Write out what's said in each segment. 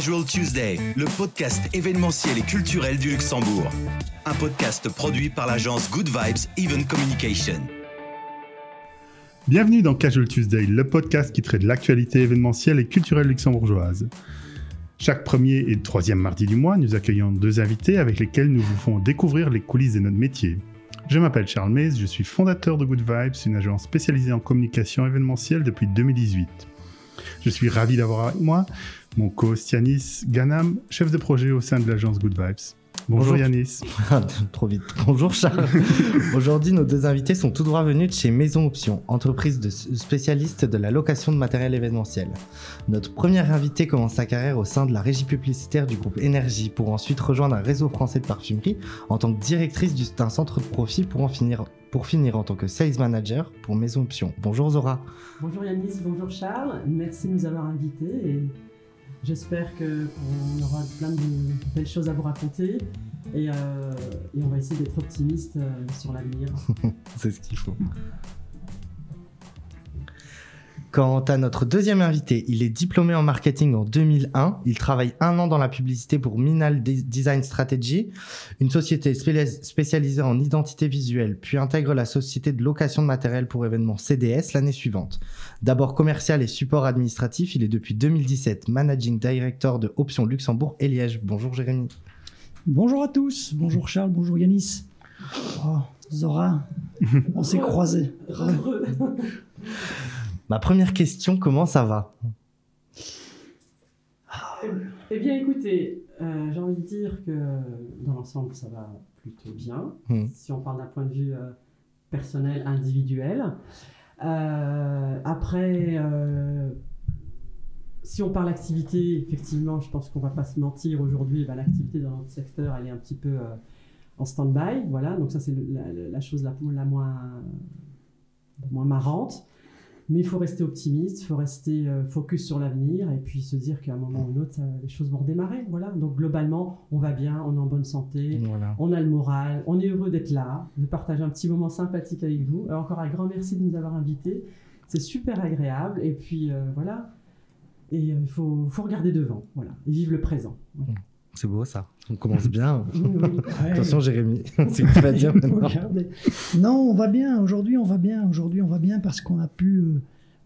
Casual Tuesday, le podcast événementiel et culturel du Luxembourg. Un podcast produit par l'agence Good Vibes Even Communication. Bienvenue dans Casual Tuesday, le podcast qui traite l'actualité événementielle et culturelle luxembourgeoise. Chaque premier et troisième mardi du mois, nous accueillons deux invités avec lesquels nous vous font découvrir les coulisses de notre métier. Je m'appelle Charles Mays, je suis fondateur de Good Vibes, une agence spécialisée en communication événementielle depuis 2018. Je suis ravi d'avoir avec moi mon co-host Yanis Ganam, chef de projet au sein de l'agence Good Vibes. Bonjour, Yanis. Trop vite. Bonjour Charles. Aujourd'hui, nos deux invités sont tout droit venus de chez Maison Option, entreprise de spécialiste de la location de matériel événementiel. Notre première invité commence sa carrière au sein de la régie publicitaire du groupe Énergie pour ensuite rejoindre un réseau français de parfumerie en tant que directrice d'un centre de profit pour en finir pour finir en tant que sales manager pour Maison Option. Bonjour Zora. Bonjour Yanis, bonjour Charles. Merci de nous avoir invités et j'espère qu'on aura plein de belles choses à vous raconter et, euh, et on va essayer d'être optimiste euh, sur l'avenir. C'est ce qu'il faut. Quant à notre deuxième invité, il est diplômé en marketing en 2001. Il travaille un an dans la publicité pour Minal Design Strategy, une société spécialisée en identité visuelle, puis intègre la société de location de matériel pour événements CDS l'année suivante. D'abord commercial et support administratif, il est depuis 2017 Managing Director de Option Luxembourg et Liège. Bonjour Jérémy. Bonjour à tous. Bonjour Charles. Bonjour Yanis. Oh, Zora, on s'est croisés. Ma première question, comment ça va? Eh bien, écoutez, euh, j'ai envie de dire que dans l'ensemble, ça va plutôt bien. Hmm. Si on parle d'un point de vue euh, personnel, individuel. Euh, après, si on parle activité, effectivement, je pense qu'on va pas se mentir aujourd'hui, bah, l'activité dans notre secteur, elle est un petit peu en stand-by. Voilà, donc ça, c'est la, la chose la, la moins, la moins marrante. Mais il faut rester optimiste, il faut rester euh, focus sur l'avenir et puis se dire qu'à un moment ou un autre, les choses vont redémarrer. Voilà. Donc globalement, on va bien, on est en bonne santé, Voilà. on a le moral, on est heureux d'être là, de partager un petit moment sympathique avec vous. Encore un grand merci de nous avoir invités. C'est super agréable. Et puis euh, voilà. Et euh, il faut, faut regarder devant. Voilà. Et vivre le présent. Voilà. C'est beau ça. On commence bien. Oui. Attention Jérémy, c'est ce que tu vas dire maintenant. Non, on va bien. Aujourd'hui, on va bien. Aujourd'hui, on va bien parce qu'on a pu euh,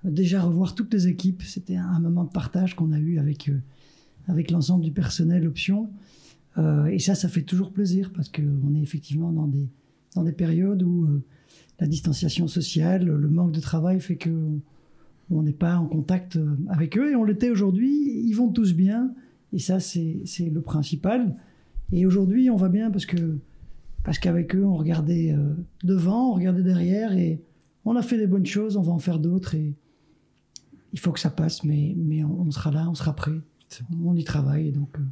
déjà revoir toutes les équipes. C'était un, un moment de partage qu'on a eu avec, euh, avec l'ensemble du personnel option. Euh, et ça, ça fait toujours plaisir parce qu'on est effectivement dans des, dans des périodes où la distanciation sociale, le manque de travail fait que on n'est pas en contact avec eux. Et on l'était aujourd'hui. Ils vont tous bien. Et ça, c'est le principal. Et aujourd'hui, on va bien parce que parce qu'avec eux, on regardait euh, devant, on regardait derrière, et on a fait des bonnes choses, on va en faire d'autres, et il faut que ça passe, mais, mais on, sera là, on sera prêt, on y travaille, et donc euh,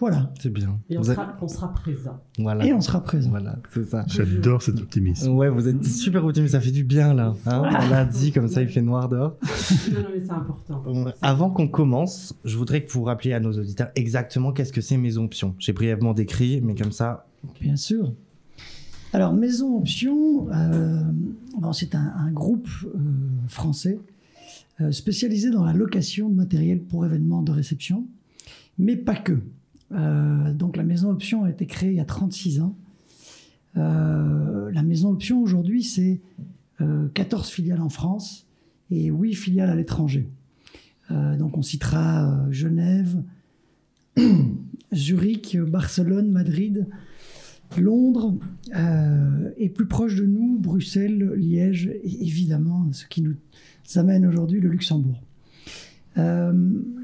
voilà, C'est bien. Et on êtes- sera, on sera présent. Voilà. et on sera présent. Voilà, c'est ça. J'adore cet optimisme. Ouais, vous êtes super optimiste, ça fait du bien là. Hein on l'a dit, comme ça il fait noir dehors. non, non, mais c'est important. Avant qu'on commence, je voudrais que vous rappeliez à nos auditeurs exactement qu'est-ce que c'est Maison Option. J'ai brièvement décrit, mais comme ça, Bien sûr. Alors, Maison Option, euh, bon, c'est un, un groupe euh, français euh, spécialisé dans la location de matériel pour événements de réception, mais pas que. Euh, donc, la Maison Option a été créée il y a 36 ans. Euh, la Maison Option, aujourd'hui, c'est euh, 14 filiales en France et 8 filiales à l'étranger. Euh, donc, on citera euh, Genève, Zurich, Barcelone, Madrid, Londres euh, et plus proche de nous, Bruxelles, Liège et évidemment ce qui nous amène aujourd'hui le Luxembourg. Euh,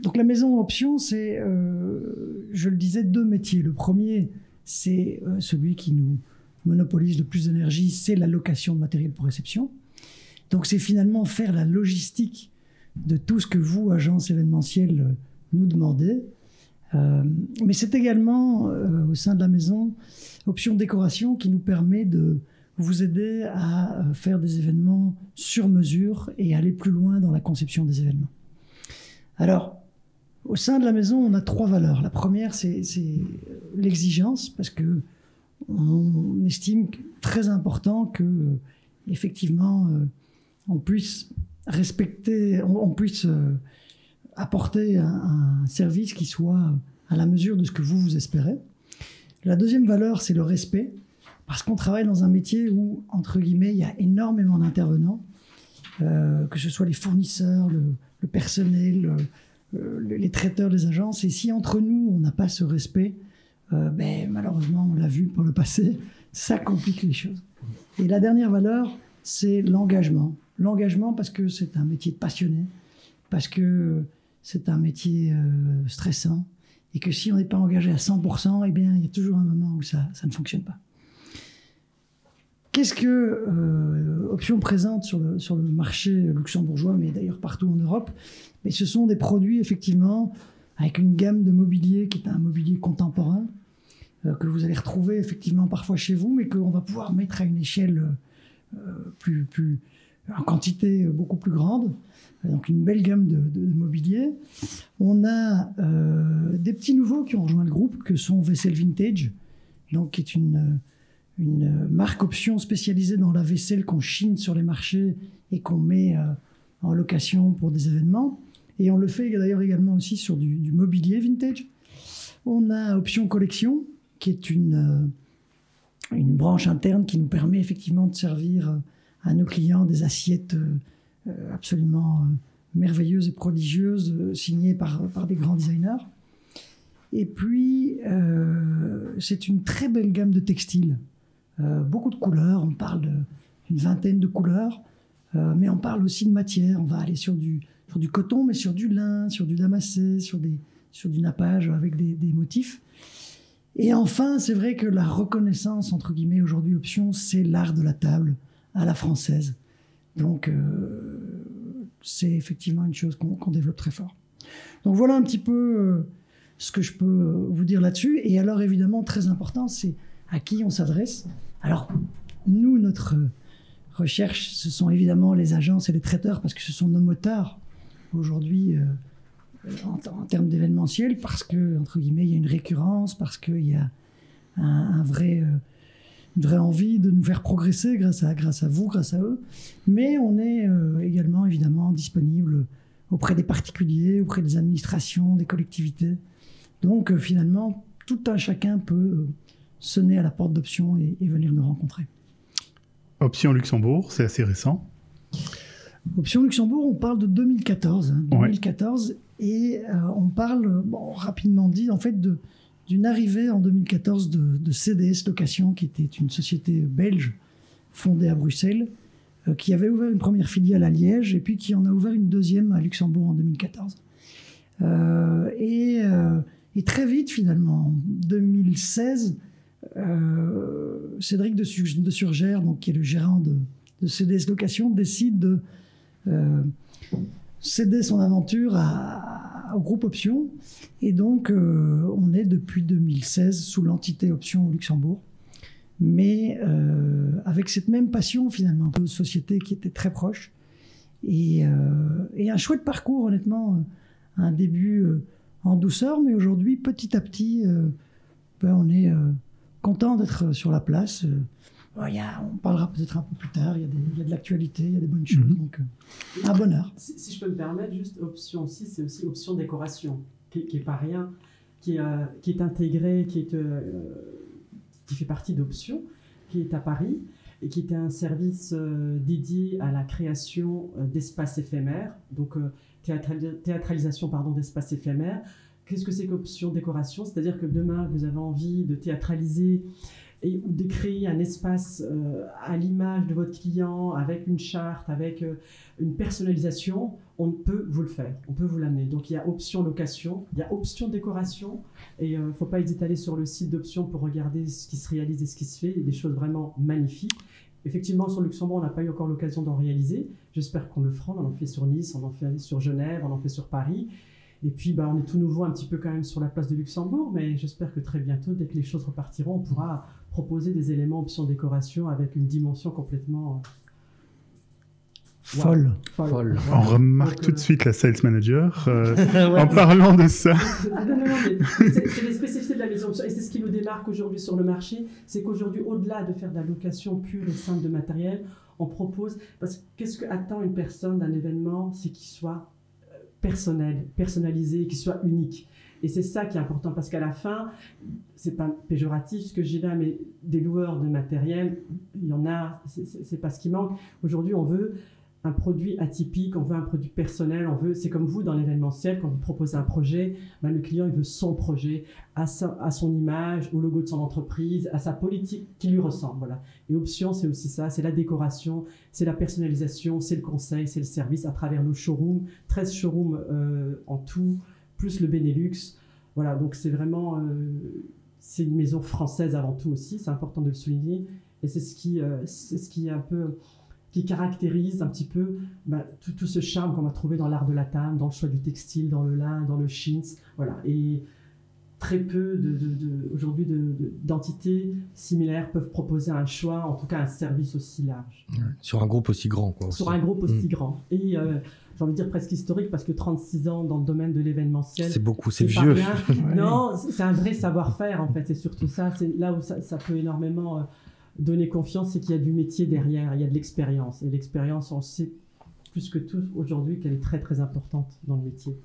donc la maison option, c'est, euh, je le disais, deux métiers. Le premier, c'est euh, celui qui nous monopolise le plus d'énergie, c'est la location de matériel pour réception. Donc c'est finalement faire la logistique de tout ce que vous, agence événementielle, nous demandez. Mais c'est également au sein de la maison option décoration qui nous permet de vous aider à faire des événements sur mesure et aller plus loin dans la conception des événements. Alors, au sein de la maison, on a trois valeurs. La première, c'est l'exigence, parce que on estime très important que, effectivement, euh, on puisse respecter, on, puisse euh, apporter un, un service qui soit à la mesure de ce que vous vous espérez. La deuxième valeur, c'est le respect, parce qu'on travaille dans un métier où, entre guillemets, il y a énormément d'intervenants, euh, que ce soit les fournisseurs, le, le personnel, euh, les traiteurs des agences. Et si entre nous, on n'a pas ce respect, euh, ben, malheureusement, on l'a vu pour le passé, ça complique les choses. Et la dernière valeur, c'est l'engagement. L'engagement parce que c'est un métier passionné, parce que c'est un métier euh, stressant, et que si on n'est pas engagé à 100%, eh bien, il y a toujours un moment où ça, ça ne fonctionne pas. Qu'est-ce que euh, Option présente sur le, sur le marché luxembourgeois, mais d'ailleurs partout en Europe? Mais Ce sont des produits, effectivement, avec une gamme de mobilier qui est un mobilier contemporain, euh, que vous allez retrouver effectivement parfois chez vous, mais qu'on va pouvoir mettre à une échelle euh, plus, plus, en quantité beaucoup plus grande. Donc une belle gamme de, de, de mobilier. On a euh, des petits nouveaux qui ont rejoint le groupe, que sont Vessel Vintage, donc qui est une, une marque option spécialisée dans la vaisselle qu'on chine sur les marchés et qu'on met euh, en location pour des événements. Et on le fait d'ailleurs également aussi sur du, mobilier vintage. On a Option Collection, qui est une, euh, une branche interne qui nous permet effectivement de servir à nos clients des assiettes euh, absolument euh, merveilleuses et prodigieuses, euh, signées par, par des grands designers. Et puis, euh, c'est une très belle gamme de textiles. Euh, beaucoup de couleurs, on parle d'une vingtaine de couleurs, euh, mais on parle aussi de matière. On va aller sur du, sur du coton, mais sur du lin, sur du damassé, sur, des, sur du nappage avec des, motifs. Et enfin, c'est vrai que la reconnaissance, entre guillemets, aujourd'hui, option, c'est l'art de la table à la française. Donc, euh, c'est effectivement une chose qu'on qu développe très fort. Donc, voilà un petit peu ce que je peux vous dire là-dessus. Et alors, évidemment, très important, c'est à qui on s'adresse. Alors, nous, notre recherche, ce sont évidemment les agences et les traiteurs, parce que ce sont nos moteurs aujourd'hui. Euh, en, termes d'événementiel parce que entre guillemets il y a une récurrence parce qu'il y a euh, une vraie envie de nous faire progresser grâce à grâce à vous grâce à eux mais on est euh, également évidemment disponible auprès des particuliers auprès des administrations des collectivités donc finalement tout un chacun peut sonner à la porte d'option et, et venir nous rencontrer option luxembourg c'est assez récent Option Luxembourg, on parle de 2014. Hein, 2014 ouais. et euh, on parle, bon, rapidement dit, en fait, d'une arrivée en 2014 de, de, CDS Location, qui était une société belge fondée à Bruxelles, euh, qui avait ouvert une première filiale à Liège et puis qui en a ouvert une deuxième à Luxembourg en 2014. Euh, et, et, très vite, finalement, en 2016, euh, Cédric de, Surgère, donc, qui est le gérant de, de CDS Location, décide de euh, céder son aventure au groupe Option. Et donc, euh, on est depuis 2016 sous l'entité Option au Luxembourg. Mais avec cette même passion, finalement, de société qui était très proche. Et, un chouette parcours, honnêtement. Un début en douceur, mais aujourd'hui, petit à petit, ben, on est content d'être sur la place. Bon, y a, on parlera peut-être un peu plus tard, il y a, y de l'actualité, il y a des bonnes choses, mm -hmm. donc euh, un bonheur. Si, si, je peux me permettre, juste option aussi, c'est aussi option décoration, qui, qui est pas rien, qui, euh, qui est intégré, qui, est, euh, qui fait partie d'option, qui est à Paris, et qui était un service euh, dédié à la création euh, d'espaces éphémères, donc euh, théâtral théâtralisation pardon, d'espaces éphémères. Qu'est-ce que c'est qu'option décoration? C'est-à-dire que demain, vous avez envie de théâtraliser et, ou de créer un espace euh, à l'image de votre client avec une charte, avec euh, une personnalisation, on peut vous le faire, on peut vous l'amener. Donc il y a option location, il y a option décoration et il euh, ne faut pas hésiter à aller sur le site d'option pour regarder ce qui se réalise et ce qui se fait, des choses vraiment magnifiques. Effectivement, sur Luxembourg, on n'a pas eu encore l'occasion d'en réaliser. J'espère qu'on le fera. On en fait sur Nice, on en fait sur Genève, on en fait sur Paris. Et puis, bah, on est tout nouveau un petit peu quand même sur la place de Luxembourg, mais j'espère que très bientôt, dès que les choses repartiront, on pourra proposer des éléments option décoration avec une dimension complètement Folle. Wow. Folle. On remarque Donc, tout de suite la sales manager euh, ouais. en parlant de ça. non, non, non, c'est les spécificités de la maison et c'est ce qui nous démarque aujourd'hui sur le marché, c'est qu'aujourd'hui, au-delà de faire de la location pure et simple de matériel, on propose parce qu'est-ce que attend une personne d'un événement, c'est qu'il soit personnel, personnalisé, qui soit unique. Et c'est ça qui est important parce qu'à la fin, c'est pas péjoratif ce que j'ai là, mais des loueurs de matériel, il y en a, c'est pas ce qui manque. Aujourd'hui, on veut un produit atypique, on veut un produit personnel, on veut, c'est comme vous dans l'événementiel, quand vous proposez un projet, ben, le client il veut son projet, à, à son image, au logo de son entreprise, à sa politique qui lui ressemble. Voilà. Et option, c'est aussi ça, c'est la décoration, c'est la personnalisation, c'est le conseil, c'est le service à travers nos showrooms, 13 showrooms euh, en tout, plus le Benelux. Voilà, donc c'est vraiment, euh, c'est une maison française avant tout aussi, c'est important de le souligner, et c'est ce euh, c'est ce qui est un peu qui caractérise un petit peu bah, tout, tout, ce charme qu'on va trouver dans l'art de la table, dans le choix du textile, dans le lin, dans le chintz. Voilà. Et très peu de, de, de aujourd'hui d'entités similaires peuvent proposer un choix, en tout cas un service aussi large. Sur un groupe aussi grand. Quoi, Sur un groupe aussi mm. grand. Et euh, j'ai envie de dire presque historique parce que 36 ans dans le domaine de l'événementiel. C'est beaucoup, c'est vieux. non, c'est un vrai savoir-faire en fait. C'est surtout ça. C'est là où ça, ça peut énormément. Euh, donner confiance, c'est qu'il y a du métier derrière, il y a de l'expérience. Et l'expérience, on sait plus que tout aujourd'hui qu'elle est très très importante dans le métier.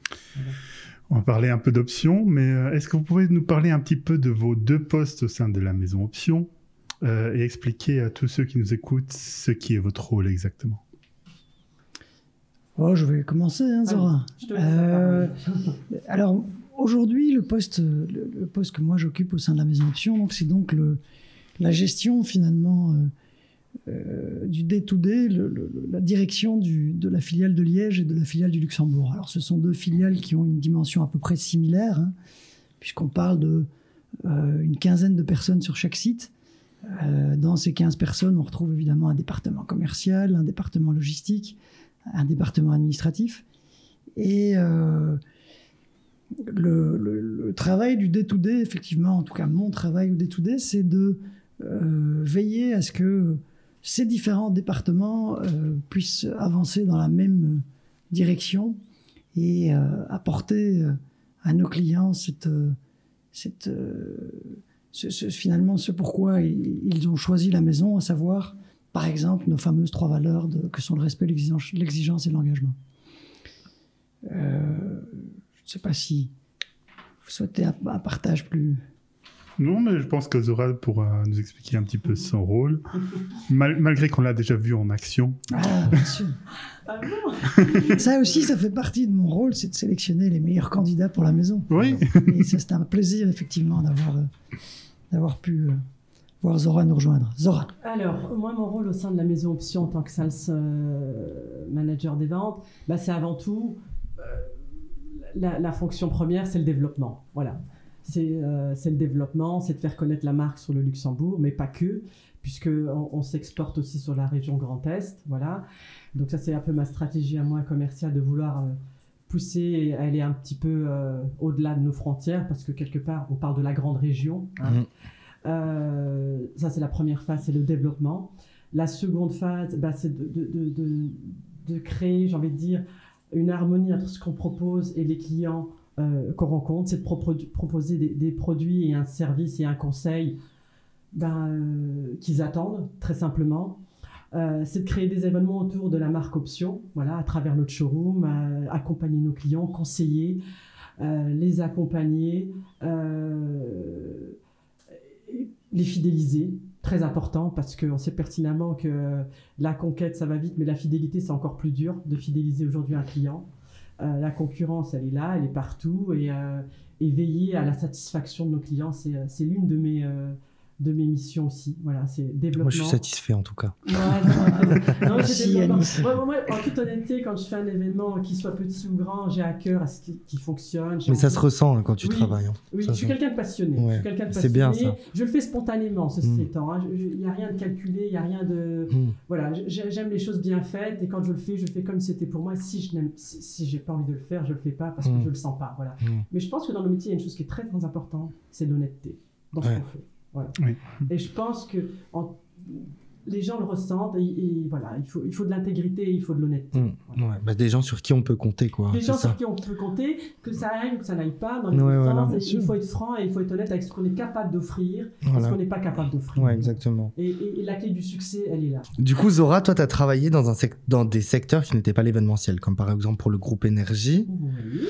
On va parler un peu d'options, mais euh, est-ce que vous pouvez nous parler un petit peu de vos deux postes au sein de la maison option euh, et expliquer à tous ceux qui nous écoutent ce qui est votre rôle exactement? Oh, je vais commencer, hein, Zora. Euh, alors, aujourd'hui, le poste, le, le, poste que moi j'occupe au sein de la maison option, donc c'est donc le, la gestion finalement euh, euh, du day-to-day, la direction de la filiale de Liège et de la filiale du Luxembourg. Alors ce sont deux filiales qui ont une dimension à peu près similaire, hein, puisqu'on parle de euh, quinzaine de personnes sur chaque site. dans ces 15 personnes, on retrouve évidemment un département commercial, un département logistique, un département administratif. Et le, travail du day-to-day, effectivement, en tout cas mon travail au day-to-day, c'est de veiller à ce que ces différents départements euh, puissent avancer dans la même direction et euh, apporter à nos clients cette, cette, ce, finalement ce pourquoi ils ont choisi la maison, à savoir par exemple nos fameuses trois valeurs que sont le respect, l'exigence et l'engagement. je ne sais pas si vous souhaitez un partage plus, non, mais je pense que Zora pourra nous expliquer un petit peu son rôle, malgré qu'on l'a déjà vu en action. Ah, bien sûr. Ah ça aussi, ça fait partie de mon rôle, c'est de sélectionner les meilleurs candidats pour la maison. Oui. Et c'est un plaisir, effectivement, d'avoir euh, d'avoir pu euh, voir Zora nous rejoindre. Zora. Alors, moi, mon rôle au sein de la maison Option en tant que sales euh, manager des ventes, bah, c'est avant tout la, la, fonction première, c'est le développement. Voilà. Euh, c'est le développement, c'est de faire connaître la marque sur le Luxembourg, mais pas que, puisqu'on on, s'exporte aussi sur la région Grand Est. Voilà. Donc ça, c'est un peu ma stratégie à moi commerciale de vouloir euh, pousser et aller un petit peu euh, au-delà de nos frontières, parce que quelque part, on parle de la grande région. Hein. Mmh. ça, c'est la première phase, c'est le développement. La seconde phase, bah, c'est de, de, de, de, créer, j'ai envie de dire, une harmonie entre ce qu'on propose et les clients euh, qu'on rencontre, c'est de proposer des, produits et un service et un conseil ben, euh, qu'ils attendent, très simplement. Euh, c'est de créer des événements autour de la marque Option, voilà, à travers notre showroom, accompagner nos clients, conseiller, les accompagner, les fidéliser, très important parce qu'on sait pertinemment que la conquête ça va vite, mais la fidélité c'est encore plus dur de fidéliser aujourd'hui un client. Euh, la concurrence, elle est là, elle est partout, et, euh, et veiller à la satisfaction de nos clients, c'est euh, l'une de mes de mes missions aussi. Voilà, c'est développement. Moi, je suis satisfait en tout cas. Ouais, non, non, moi, en toute honnêteté, quand je fais un événement, qu'il soit petit ou grand, j'ai à cœur à ce qui, fonctionne. Mais ça se ressent hein, quand tu travailles. Hein. Oui, je suis quelqu'un de passionné. C'est bien ça. Je le fais spontanément, ceci mm. étant. Hein. Il n'y a rien de calculé, il n'y a rien de. Mm. Voilà, j'aime les choses bien faites et quand je le fais, je le fais comme si c'était pour moi. Si je n'aime, si, si j'ai pas envie de le faire, je le fais pas parce que mm. je le sens pas. Voilà. Mais je pense que dans le métier, il y a une chose qui est très très importante, c'est l'honnêteté dans ce qu'on fait. Voilà. Et je pense que les gens le ressentent et, et voilà, il faut, il faut de l'intégrité, il faut de l'honnêteté. Mm. Voilà. Ouais, bah, des gens sur qui on peut compter, quoi. Des gens ça. sur qui on peut compter, que ça aille ou que ça n'aille pas, dans les Ouais, voilà. il faut être franc et il faut être honnête avec ce qu'on est capable d'offrir et ce Voilà. qu'on n'est pas capable d'offrir. Ouais, exactement. Et, et- et la clé du succès, elle est là. Du coup, Zora, toi, tu as travaillé dans, un sec- dans des secteurs qui n'étaient pas l'événementiel, comme par exemple pour le groupe Énergie. Oui.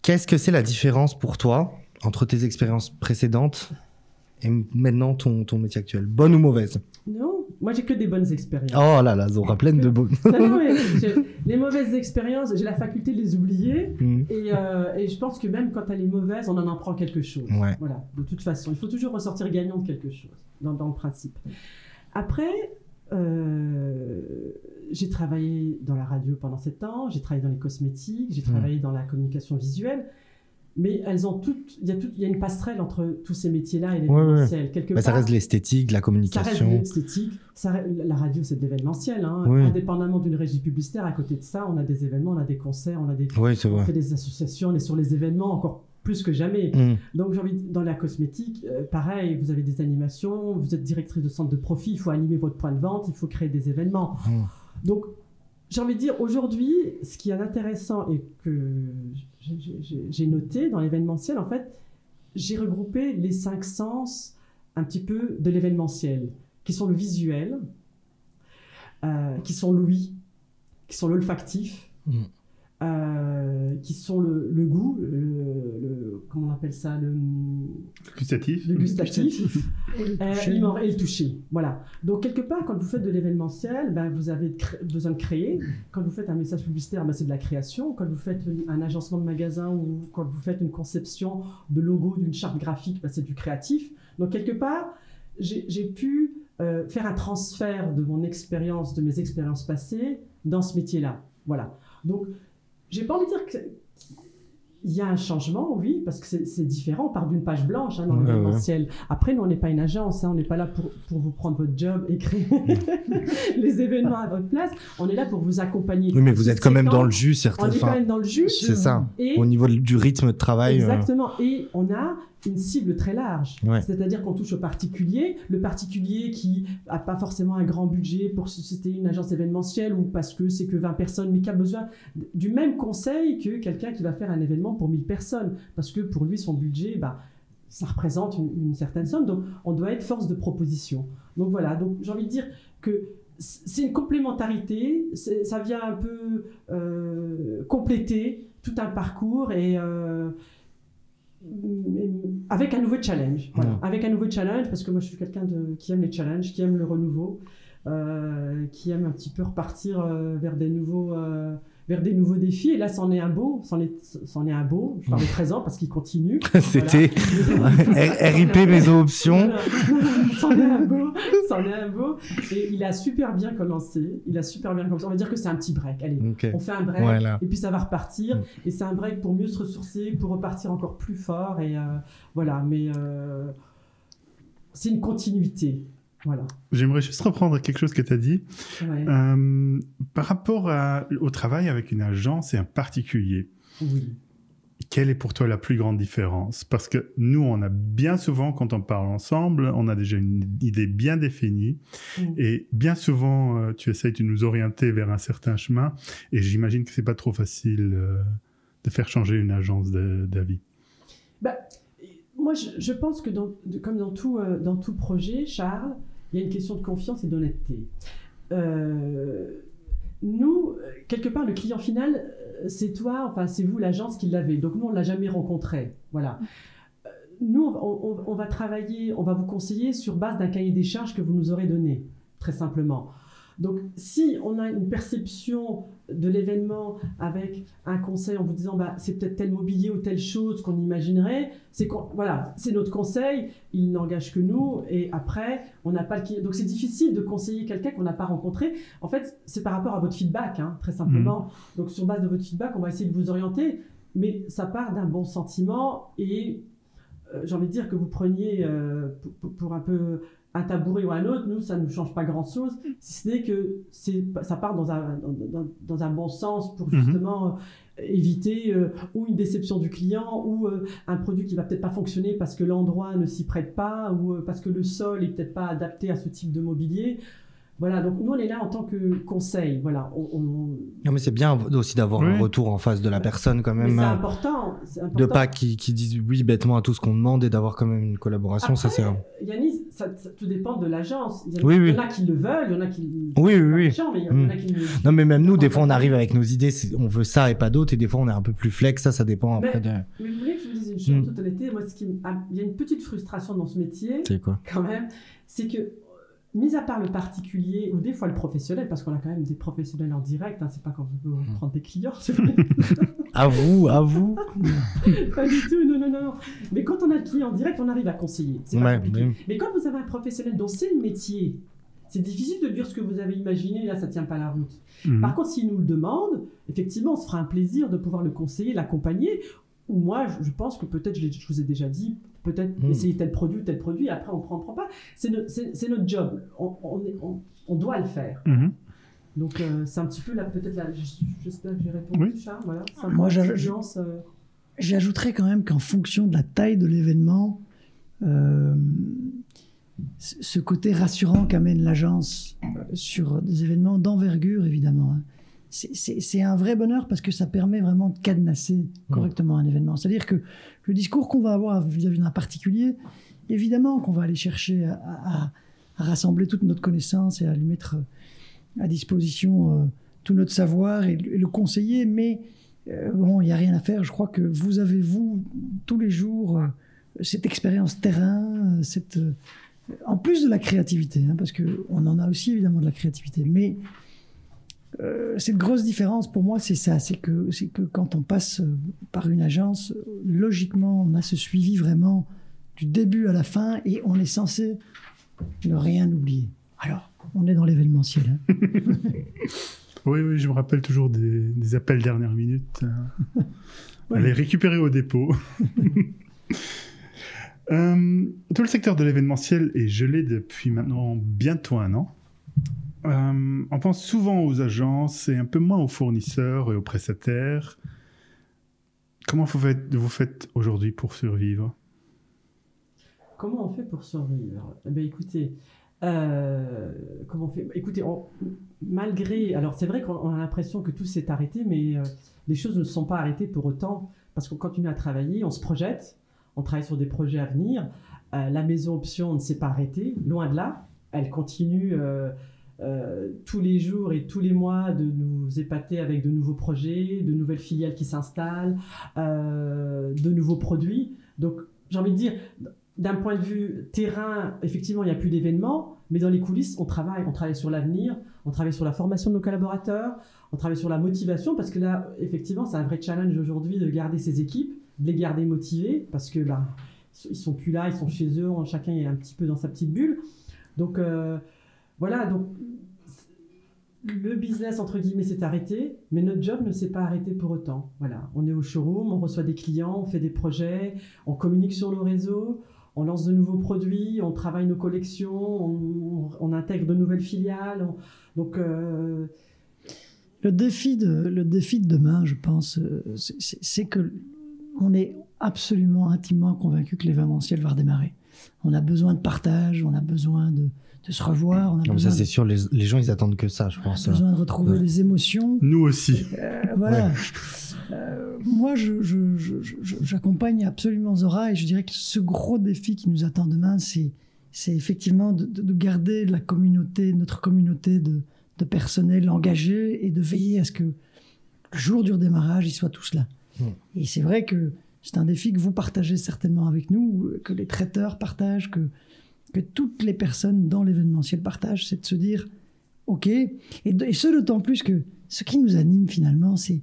Qu'est-ce que c'est la différence pour toi entre tes expériences précédentes et maintenant ton, ton métier actuel Bonne ou mauvaise Non, moi j'ai que des bonnes expériences. Oh là là, Zora, pleine de j'ai- les mauvaises expériences, j'ai la faculté de les oublier. Mm. Et, euh, et je pense que même quand elle est mauvaise, on en apprend quelque chose. Ouais. Voilà, de toute façon. Il faut toujours ressortir gagnant de quelque chose, dans, dans le principe. Après, euh, j'ai travaillé dans la radio pendant sept ans, j'ai travaillé dans les cosmétiques, j'ai travaillé dans la communication visuelle. Mais elles ont toutes, il y a tout, il y a une passerelle entre tous ces métiers-là et Ouais, ouais. l'événementiel. Quelque Bah, ça reste de l'esthétique, de la ça reste communication. l'esthétique. La radio, c'est de l'événementiel. Hein. Indépendamment d'une régie publicitaire, à côté de ça, on a des événements, on a des concerts, on a des, on fait des associations, on est sur les événements encore plus que jamais. Mm. Donc j'ai envie dans la cosmétique, euh, pareil, vous avez des animations, vous êtes directrice de centre de profit, il faut animer votre point de vente, il faut créer des événements. Mm. Donc j'ai envie de dire aujourd'hui, ce qui est intéressant et que j'ai- noté dans l'événementiel, en fait, j'ai regroupé les cinq sens un petit peu de l'événementiel, qui sont le visuel, euh, qui sont l'ouïe, qui sont l'olfactif, Mm. Euh, qui sont le, le goût, le, le- comment on appelle ça, le, Gustatif le gustatif, Et le euh, et le toucher. Voilà. Donc quelque part, quand vous faites de l'événementiel, ben, vous avez besoin de créer. Quand vous faites un message publicitaire, ben, c'est de la création. Quand vous faites une- un agencement de magasin ou quand vous faites une conception de logo, d'une charte graphique, ben, c'est du créatif. Donc quelque part, j'ai j'ai pu euh, faire un transfert de mon expérience, de mes expériences passées dans ce métier-là. Voilà. Donc j'ai pas envie de dire que il y a un changement, oui, parce que c'est différent. On part d'une page blanche hein, dans Ouais, ouais. l'événementiel. Après, nous, on n'est pas une agence. hein, on n'est pas là pour, pour vous prendre votre job et créer les événements à votre place. On est là pour vous accompagner. Oui, mais vous êtes quand même dans le jus, On certains. est quand même dans le jus. c'est ça. Et Au niveau du rythme de travail. euh, Exactement. Et on a une cible très large. Ouais. C'est-à-dire qu'on touche au particulier. Le particulier qui n'a pas forcément un grand budget pour susciter une agence événementielle ou parce que c'est que 20 personnes, mais qui a besoin du même conseil que quelqu'un qui va faire un événement pour 1000 personnes. Parce que pour lui, son budget, bah, ça représente une, une certaine somme. Donc, on doit être force de proposition. Donc voilà. Donc, j'ai envie de dire que c'est une complémentarité. Ça vient un peu euh, compléter tout un parcours et euh, avec un nouveau challenge. Voilà. Avec un nouveau challenge, parce que moi je suis quelqu'un de- qui aime les challenges, qui aime le renouveau, euh, qui aime un petit peu repartir euh, vers des nouveaux. euh, vers des nouveaux défis, et là, c'en est un beau, c'en est, c'en est un beau, je parle de présent parce qu'il continue. C'était RIP mes options. C'en est un beau, c'en est un beau, et il a super bien commencé, il a super bien commencé, on va dire que c'est un petit break, allez, on fait un break, Voilà. et puis ça va repartir. Mm. Et c'est un break pour mieux se ressourcer, pour repartir encore plus fort. Et euh, voilà, mais euh, c'est une continuité. Voilà. J'aimerais juste reprendre quelque chose que tu as dit. Ouais. Euh, par rapport à- au travail avec une agence et un particulier, Oui. quelle est pour toi la plus grande différence? Parce que nous, on a bien souvent, quand on parle ensemble, on a déjà une idée bien définie. Mm. Et bien souvent, euh, tu essayes de nous orienter vers un certain chemin. Et j'imagine que c'est pas trop facile euh, de faire changer une agence d'avis. Bah, moi, je, je pense que dans, de- comme dans tout, euh, dans tout projet, Charles, il y a une question de confiance et d'honnêteté. Euh, nous, quelque part, le client final, euh, c'est toi, enfin, c'est vous, l'agence qui l'avez. Donc, nous, on ne l'a jamais rencontré. Voilà. Euh, Nous, on va travailler, on va vous conseiller sur base d'un cahier des charges que vous nous aurez donné, très simplement. Donc, si on a une perception de l'événement avec un conseil en vous disant bah, c'est peut-être tel mobilier ou telle chose qu'on imaginerait, c'est voilà, c'est notre conseil, il n'engage que nous, et après, on n'a pas le. Donc, c'est difficile de conseiller quelqu'un qu'on n'a pas rencontré. En fait, c'est par rapport à votre feedback, hein, très simplement. Donc, sur base de votre feedback, on va essayer de vous orienter, mais ça part d'un bon sentiment et euh, j'ai envie de dire que vous preniez euh, pour un peu un tabouret ou un autre, nous, ça ne change pas grand-chose, si ce n'est que c'est, ça part dans un, dans, dans- dans un bon sens pour Mhm. justement euh, éviter euh, ou une déception du client ou euh, un produit qui va peut-être pas fonctionner parce que l'endroit ne s'y prête pas ou parce que le sol est peut-être pas adapté à ce type de mobilier. Voilà, donc nous on est là en tant que conseil. Voilà, on, on- Non, mais c'est bien aussi d'avoir Oui. un retour en face de la personne quand mais même. c'est hein. important. c'est De important. pas qu'ils qu'ils disent oui bêtement à tout ce qu'on demande et d'avoir quand même une collaboration, ça c'est. Yanis, ça, ça- tout dépend de l'agence. Il Oui, oui. il y en a qui le veulent, il y en a qui. Oui, oui, oui. méchants, mais il y en a qui ne- Non, mais même nous, des fois, on arrive avec nos idées, on veut ça et pas d'autre, et des fois, on est un peu plus flex, ça, ça dépend après de. Mais vous voulez que je vous dise une chose, en Mm. toute honnêteté, moi, ce qui, ah, il y a une petite frustration dans ce métier, C'est quoi? quand même, c'est que, euh, mis à part le particulier, ou des fois le professionnel, parce qu'on a quand même des professionnels en direct, hein, c'est pas quand on veut Mm. prendre des clients, À vous, à vous. pas du tout, non, non, non. Mais quand on a le client en direct, on arrive à conseiller. C'est pas Ouais, compliqué. mais- Mais quand vous avez un professionnel dont c'est le métier, c'est difficile de dire ce que vous avez imaginé, là, ça tient pas la route. Mhm. Par contre, s'il nous le demande, effectivement, on se fera un plaisir de pouvoir le conseiller, l'accompagner. Ou moi, je- pense que peut-être, je vous ai déjà dit, peut-être Mm. essayer tel produit, tel produit, après on prend, on prend pas. C'est no- c'est- c'est notre job. On, on est- on- on doit le faire. Mhm. Donc, euh, c'est un petit peu là, peut-être là, j'espère que j'ai répondu, Oui. Charles. Voilà, Moi, euh, J'ajouterais quand même qu'en fonction de la taille de l'événement, euh, ce côté rassurant qu'amène l'agence sur des événements d'envergure, évidemment, hein, c'est- un vrai bonheur parce que ça permet vraiment de cadenasser correctement un événement. C'est-à-dire que le discours qu'on va avoir vis-à-vis d'un particulier, évidemment qu'on va aller chercher à, à- à rassembler toute notre connaissance et à lui mettre à disposition euh, tout notre savoir et, le- et le conseiller, mais euh, bon, il n'y a rien à faire. Je crois que vous avez, vous, tous les jours, euh, cette expérience terrain, euh, cette, euh, en plus de la créativité, hein, parce qu'on en a aussi évidemment de la créativité, mais euh, cette grosse différence pour moi, c'est ça, c'est que, c'est que quand on passe euh, par une agence, logiquement, on a ce suivi vraiment du début à la fin et on est censé ne rien oublier. Alors, on est dans l'événementiel. hein. Oui, oui, je me rappelle toujours des, des appels dernière minute. euh, Ouais. les récupérer au dépôt. Euh, tout le secteur de l'événementiel est gelé depuis maintenant bientôt un an. Euh, on pense souvent aux agences et un peu moins aux fournisseurs et aux prestataires. Comment vous faites, aujourd'hui pour survivre? Comment on fait pour survivre? Eh bien, écoutez, euh, comment on fait? Écoutez, malgré. Alors, c'est vrai qu'on a l'impression que tout s'est arrêté, mais euh, les choses ne sont pas arrêtées pour autant, parce qu'on continue à travailler, on se projette, on travaille sur des projets à venir. La maison option ne s'est pas arrêtée, loin de là. Elle continue. Euh, tous les jours et tous les mois de nous épater avec de nouveaux projets, de nouvelles filiales qui s'installent, euh, de nouveaux produits. Donc, j'ai envie de dire, d'un point de vue terrain, effectivement, il n'y a plus d'événements, mais dans les coulisses, on travaille. On travaille sur l'avenir, on travaille sur la formation de nos collaborateurs, on travaille sur la motivation, parce que là, effectivement, c'est un vrai challenge aujourd'hui de garder ces équipes, de les garder motivées, parce que bah, ils sont plus là, ils sont chez eux, chacun est un petit peu dans sa petite bulle. Donc, euh, voilà, donc le business, entre guillemets, s'est arrêté, mais notre job ne s'est pas arrêté pour autant. Voilà, on est au showroom, on reçoit des clients, on fait des projets, on communique sur nos réseaux, on lance de nouveaux produits, on travaille nos collections, on, intègre de nouvelles filiales. on- donc, euh, Le défi de, le défi de demain, je pense, euh, c'est que on est absolument intimement convaincu que l'événementiel va redémarrer. On a besoin de partage, on a besoin de, de se revoir, on a Comme ça, c'est de, sûr, les, les gens, ils attendent que ça, je pense. besoin de retrouver Ouais. les émotions. Nous aussi. Euh, voilà. Euh, moi, je- je- je- je- j'accompagne absolument Zora et je dirais que ce gros défi qui nous attend demain, c'est, effectivement de, de- de garder la communauté, notre communauté de, de personnel engagé et de veiller à ce que le jour du redémarrage, ils soient tous là. Mm. Et c'est vrai que c'est un défi que vous partagez certainement avec nous, que les traiteurs partagent, que, que toutes les personnes dans l'événementiel partagent, c'est de se dire, OK, et, ce d'autant plus que ce qui nous anime finalement, c'est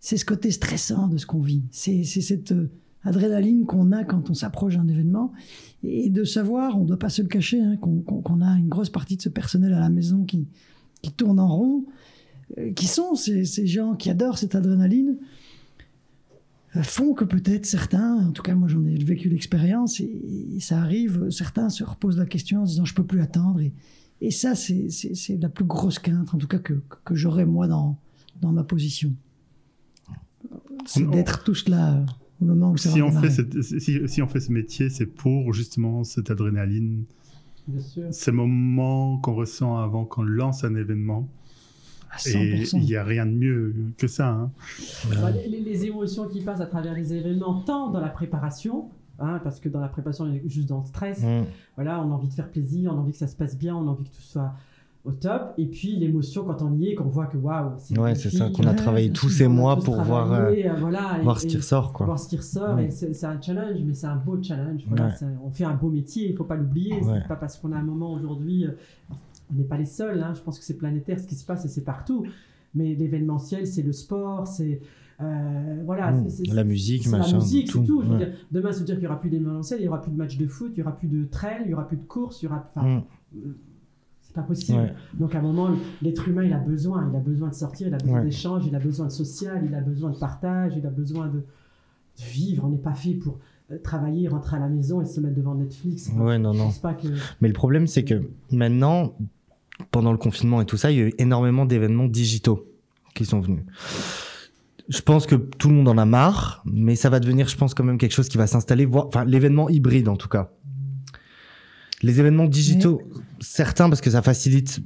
c'est ce côté stressant de ce qu'on vit. C'est cette euh, adrénaline qu'on a quand on s'approche d'un événement. Et de savoir, on ne doit pas se le cacher, hein, qu'on a une grosse partie de ce personnel à la maison qui, qui tourne en rond, euh, qui sont ces, ces gens qui adorent cette adrénaline, font que peut-être certains, en tout cas moi j'en ai vécu l'expérience, et, et ça arrive, certains se reposent la question en se disant je peux plus attendre. Et, et ça, c'est c'est- c'est la plus grosse crainte, en tout cas, que, que j'aurais moi dans, dans ma position. C'est On- d'être tous là euh, au moment où ça Si va on, fait cette- si, si on fait ce métier, c'est pour justement cette adrénaline Bien sûr. Ces moments qu'on ressent avant qu'on lance un événement. Et 100%. il n'y a rien de mieux que ça. hein. Bah, les, les- les émotions qui passent à travers les événements, tant dans la préparation, hein, parce que dans la préparation, on est juste dans le stress. Mm. Voilà, on a envie de faire plaisir, on a envie que ça se passe bien, on a envie que tout soit au top. Et puis l'émotion quand on y est, qu'on voit que waouh, c'est Ouais, c'est ça, qu'on a travaillé tous ces mois tous pour voir, euh, euh, voilà, et- voir ce qui ressort, quoi. voir ce qui ressort. Mm. Et c'est un challenge, mais c'est un beau challenge. Voilà, Ouais. c'est- on fait un beau métier, il faut pas l'oublier. Ouais. C'est pas parce qu'on a un moment aujourd'hui, euh, on n'est pas les seuls. hein, je pense que c'est planétaire ce qui se passe et c'est partout. Mais l'événementiel, c'est le sport, c'est euh, voilà, Mm. c'est- c'est- La musique, machin, La musique, c'est tout. tout. Je veux Ouais. dire, demain, ça veut dire qu'il y aura plus d'événementiel, il y aura plus de matchs de foot, il y aura plus de trail, il y aura plus de courses, il y aura. Enfin, Mm. c'est pas possible. Ouais. Donc à un moment, l'être humain, il a besoin, il a besoin de sortir, il a besoin Ouais. d'échange, il a besoin de social, il a besoin de partage, il a besoin de, de vivre. On n'est pas fait pour euh, travailler, rentrer à la maison et se mettre devant Netflix. Ouais, non, non. pas que. Mais le problème, c'est que maintenant, pendant le confinement et tout ça, il y a eu énormément d'événements digitaux qui sont venus. Je pense que tout le monde en a marre, mais ça va devenir, je pense, quand même quelque chose qui va s'installer, voire- enfin, l'événement hybride en tout cas. Les événements digitaux, certains parce que ça facilite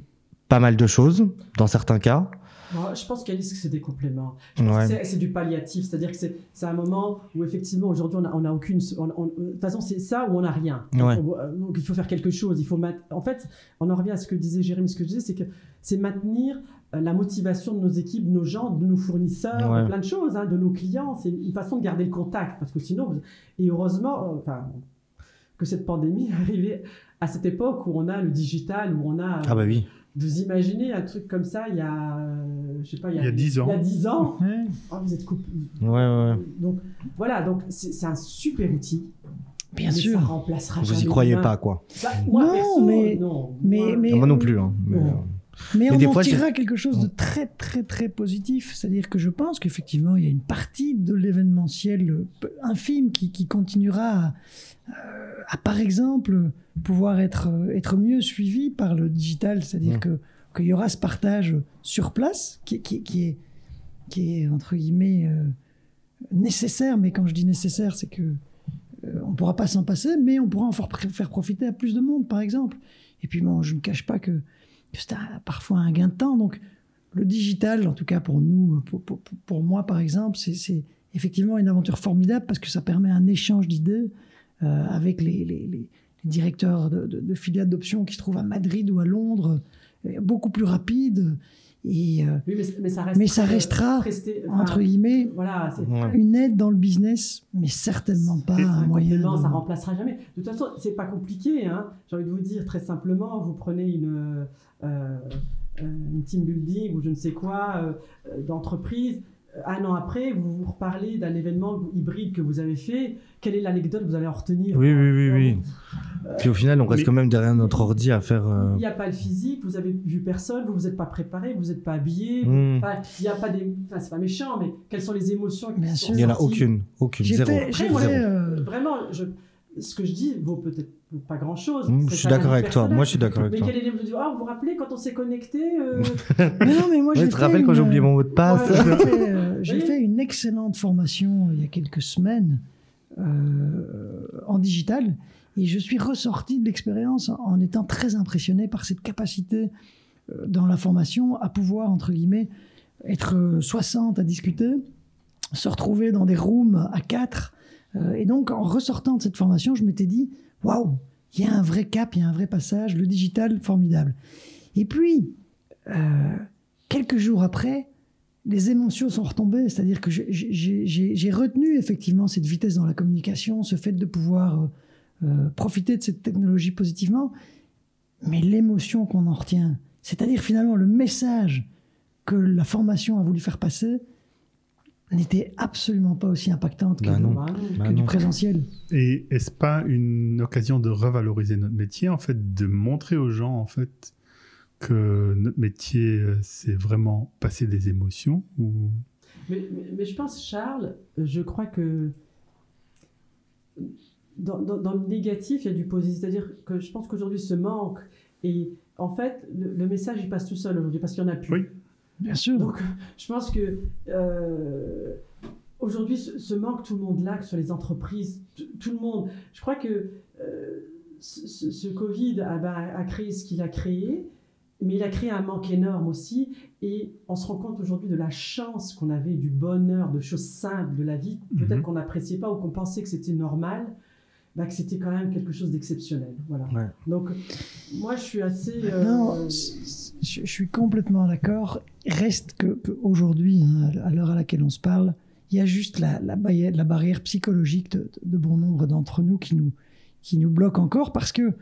pas mal de choses, dans certains cas. Moi, je pense qu'Alice, c'est des compléments. Ouais. c'est- du palliatif, c'est-à-dire que c'est un moment où effectivement aujourd'hui on a, on a aucune. on- on- de toute façon, c'est ça ou on n'a rien. Ouais. Donc, euh, donc, il faut faire quelque chose. Il faut En fait, on en revient à ce que disait Jérémy, ce que je disais, c'est que c'est maintenir euh, la motivation de nos équipes, de nos gens, de nos fournisseurs, Ouais. de plein de choses, hein, de nos clients. C'est une façon de garder le contact parce que sinon, et heureusement, euh, enfin, que cette pandémie est arrivée à cette époque où on a le digital, où on a. Ah bah oui. Vous imaginez un truc comme ça il y a, euh, je sais pas, il y a, Il y a 10 ans. Il y a 10 ans. Oh, vous êtes coupé. Ouais, ouais. Donc voilà, donc c'est un super outil. Bien mais sûr. Ça remplacera Vous y croyez pas, quoi. Bah, moi, Non, perso, mais- non. mais- Moi- mais- Moi non plus. Hein. Mais, Non. Mais, on en tirera quelque chose de très très très positif. C'est-à-dire que je pense qu'effectivement, il y a une partie de l'événementiel euh, infime qui, qui continuera à, euh, à, par exemple, pouvoir être, euh, être mieux suivi par le digital. C'est-à-dire Mm. que qu'il y aura ce partage sur place qui, qui, qui est, qui est, entre guillemets, euh, nécessaire. Mais quand je dis nécessaire, c'est que euh, on ne pourra pas s'en passer, mais on pourra en faire, profiter à plus de monde, par exemple. Et puis, bon, je ne cache pas que c'est parfois un gain de temps. Donc, le digital, en tout cas pour nous, pour, pour- pour moi par exemple, c'est- effectivement une aventure formidable parce que ça permet un échange d'idées euh, avec les, les- les- les directeurs de, de, de filiales d'options qui se trouvent à Madrid ou à Londres, euh, beaucoup plus rapide. Et euh, Oui, mais, mais ça reste. Mais ça restera, presté- enfin, entre guillemets, Voilà, une aide dans le business, mais certainement pas un moyen. de- ça remplacera jamais. De toute façon, c'est pas compliqué. Hein. J'ai envie de vous dire très simplement, vous prenez une, euh, euh, une team building ou je ne sais quoi euh, d'entreprise. Un an après, vous vous reparlez d'un événement hybride que vous avez fait. Quelle est l'anecdote que vous allez en retenir? Oui, oui, oui, oui. Euh, Puis au final, on reste Mais- quand même derrière notre ordi à faire. euh, Il n'y a pas le physique, vous avez vu personne, vous vous êtes pas préparé, vous n'êtes pas habillé. Enfin, Il n'y a pas des. Enfin, c'est pas méchant, mais quelles sont les émotions qui Bien sont sûr. Il n'y en a aucune. Aucune. Zéro. fait, Après, euh, Vraiment, je, ce que je dis vaut peut-être pas grand chose. Hmm, je suis d'accord avec toi. Moi, je suis d'accord avec Mais toi. quel est le. Ah, vous vous rappelez quand on s'est connecté euh, mais non, mais moi, tu te fait rappelles quand une- j'ai oublié mon mot de passe? Ouais. J'ai fait, euh, j'ai Oui. fait une excellente formation euh, il y a quelques semaines euh, en digital et je suis ressorti de l'expérience en- étant très impressionné par cette capacité euh, dans la formation à pouvoir, entre guillemets, être euh, 60 à discuter, se retrouver dans des rooms à 4. et donc, en ressortant de cette formation, je m'étais dit, waouh, il y a un vrai cap, il y a un vrai passage, le digital, formidable. Et puis, euh, quelques jours après, les émotions sont retombées, c'est-à-dire que j'ai retenu effectivement cette vitesse dans la communication, ce fait de pouvoir euh, euh, profiter de cette technologie positivement, mais l'émotion qu'on en retient, c'est-à-dire finalement le message que la formation a voulu faire passer, n'était absolument pas aussi impactante que, Bah non. bah. Bah que du non. présentiel. Et est-ce pas une occasion de revaloriser notre métier, en fait, de montrer aux gens, en fait, que notre métier, euh, c'est vraiment passer des émotions ou... Mais, mais- mais je pense, Charles, je crois que dans, dans- dans le négatif, il y a du positif. C'est-à-dire que je pense qu'aujourd'hui, ce manque, et en fait, le, le message, il passe tout seul aujourd'hui parce qu'il n'y en a plus. Oui. Bien sûr. Donc, je pense que euh, aujourd'hui, ce, ce manque, tout le monde l'a, que ce soit les entreprises, tout, le monde. Je crois que euh, ce, ce Covid a, bah, a créé ce qu'il a créé, mais il a créé un manque énorme aussi. Et on se rend compte aujourd'hui de la chance qu'on avait, du bonheur, de choses simples de la vie, peut-être Mhm. qu'on n'appréciait pas ou qu'on pensait que c'était normal, bah, que c'était quand même quelque chose d'exceptionnel. Voilà. Ouais. Donc, moi, je suis assez. euh, Non, je, je suis complètement d'accord. Reste que, que aujourd'hui, hein, à l'heure à laquelle on se parle, il y a juste la, la, barrière, la barrière psychologique de, de bon nombre d'entre nous qui nous, qui nous bloque encore parce que